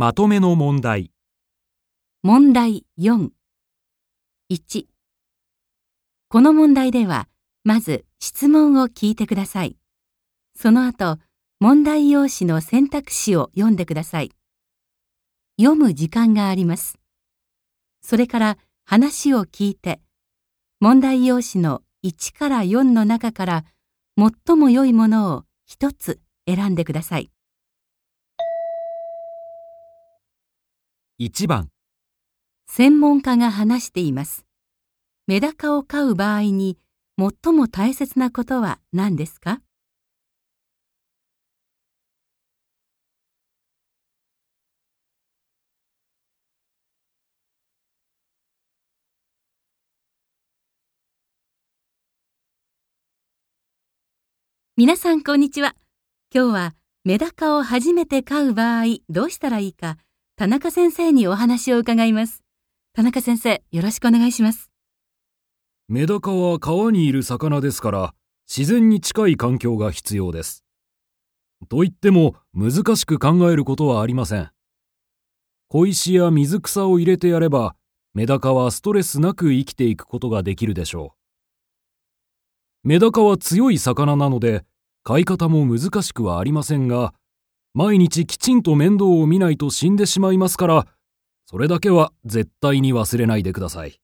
まとめの問題。問題4。1。この問題では、まず質問を聞いてください。その後、問題用紙の選択肢を読んでください。読む時間があります。それから話を聞いて、問題用紙の1から4の中から最も良いものを一つ選んでください。1番、専門家が話しています。メダカを飼う場合に最も大切なことは何ですか？皆さんこんにちは。今日はメダカを初めて飼う場合どうしたらいいか田中先生にお話を伺います。田中先生、よろしくお願いします。メダカは川にいる魚ですから、自然に近い環境が必要です。と言っても難しく考えることはありません。小石や水草を入れてやれば、メダカはストレスなく生きていくことができるでしょう。メダカは強い魚なので、飼い方も難しくはありませんが、毎日きちんと面倒を見ないと死んでしまいますから、それだけは絶対に忘れないでください。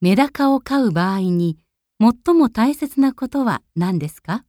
メダカを飼う場合に最も大切なことは何ですか？